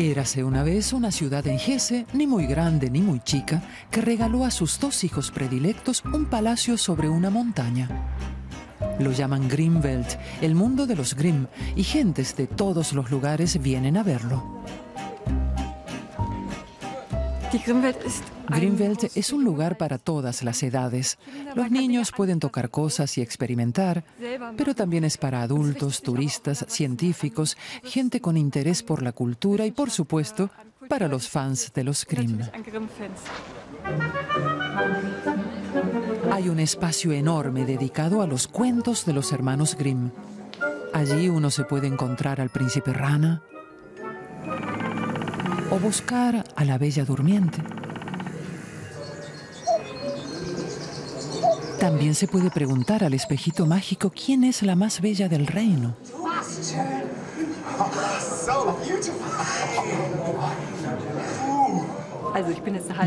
Érase una vez una ciudad en Hesse, ni muy grande ni muy chica, que regaló a sus dos hijos predilectos un palacio sobre una montaña. Lo llaman Grimwelt, el mundo de los Grimm, y gentes de todos los lugares vienen a verlo. Grimwelt es un lugar para todas las edades. Los niños pueden tocar cosas y experimentar, pero también es para adultos, turistas, científicos, gente con interés por la cultura y, por supuesto, para los fans de los Grimm. Hay un espacio enorme dedicado a los cuentos de los hermanos Grimm. Allí uno se puede encontrar al príncipe rana o buscar a la bella durmiente. También se puede preguntar al espejito mágico quién es la más bella del reino.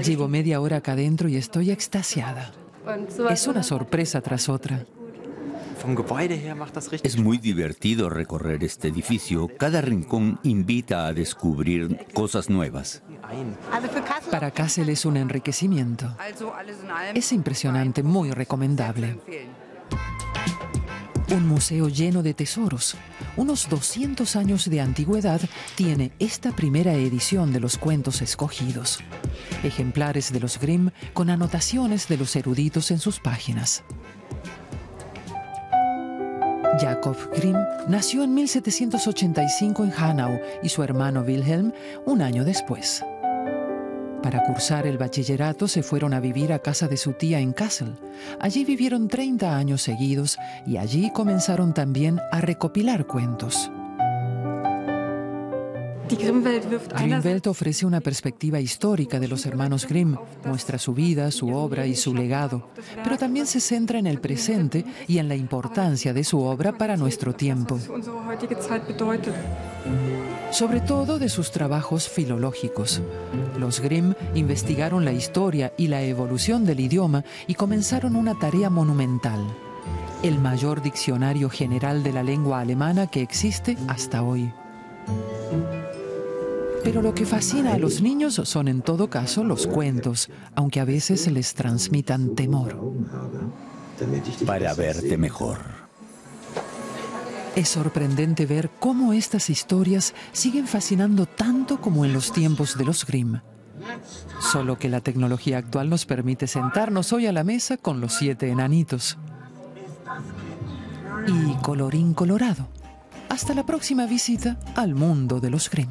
Llevo media hora acá adentro y estoy extasiada. Es una sorpresa tras otra. Es muy divertido recorrer este edificio. Cada rincón invita a descubrir cosas nuevas. Para Kassel es un enriquecimiento. Es impresionante, muy recomendable. Un museo lleno de tesoros. Unos 200 años de antigüedad tiene esta primera edición de los cuentos escogidos. Ejemplares de los Grimm con anotaciones de los eruditos en sus páginas. Jacob Grimm nació en 1785 en Hanau y su hermano Wilhelm un año después. Para cursar el bachillerato se fueron a vivir a casa de su tía en Kassel. Allí vivieron 30 años seguidos y allí comenzaron también a recopilar cuentos. Grimmwelt ofrece una perspectiva histórica de los hermanos Grimm, muestra su vida, su obra y su legado, pero también se centra en el presente y en la importancia de su obra para nuestro tiempo. Sobre todo de sus trabajos filológicos. Los Grimm investigaron la historia y la evolución del idioma y comenzaron una tarea monumental, el mayor diccionario general de la lengua alemana que existe hasta hoy. Pero lo que fascina a los niños son en todo caso los cuentos, aunque a veces les transmitan temor. Para verte mejor. Es sorprendente ver cómo estas historias siguen fascinando tanto como en los tiempos de los Grimm. Solo que la tecnología actual nos permite sentarnos hoy a la mesa con los siete enanitos. Y colorín colorado. Hasta la próxima visita al mundo de los Grimm.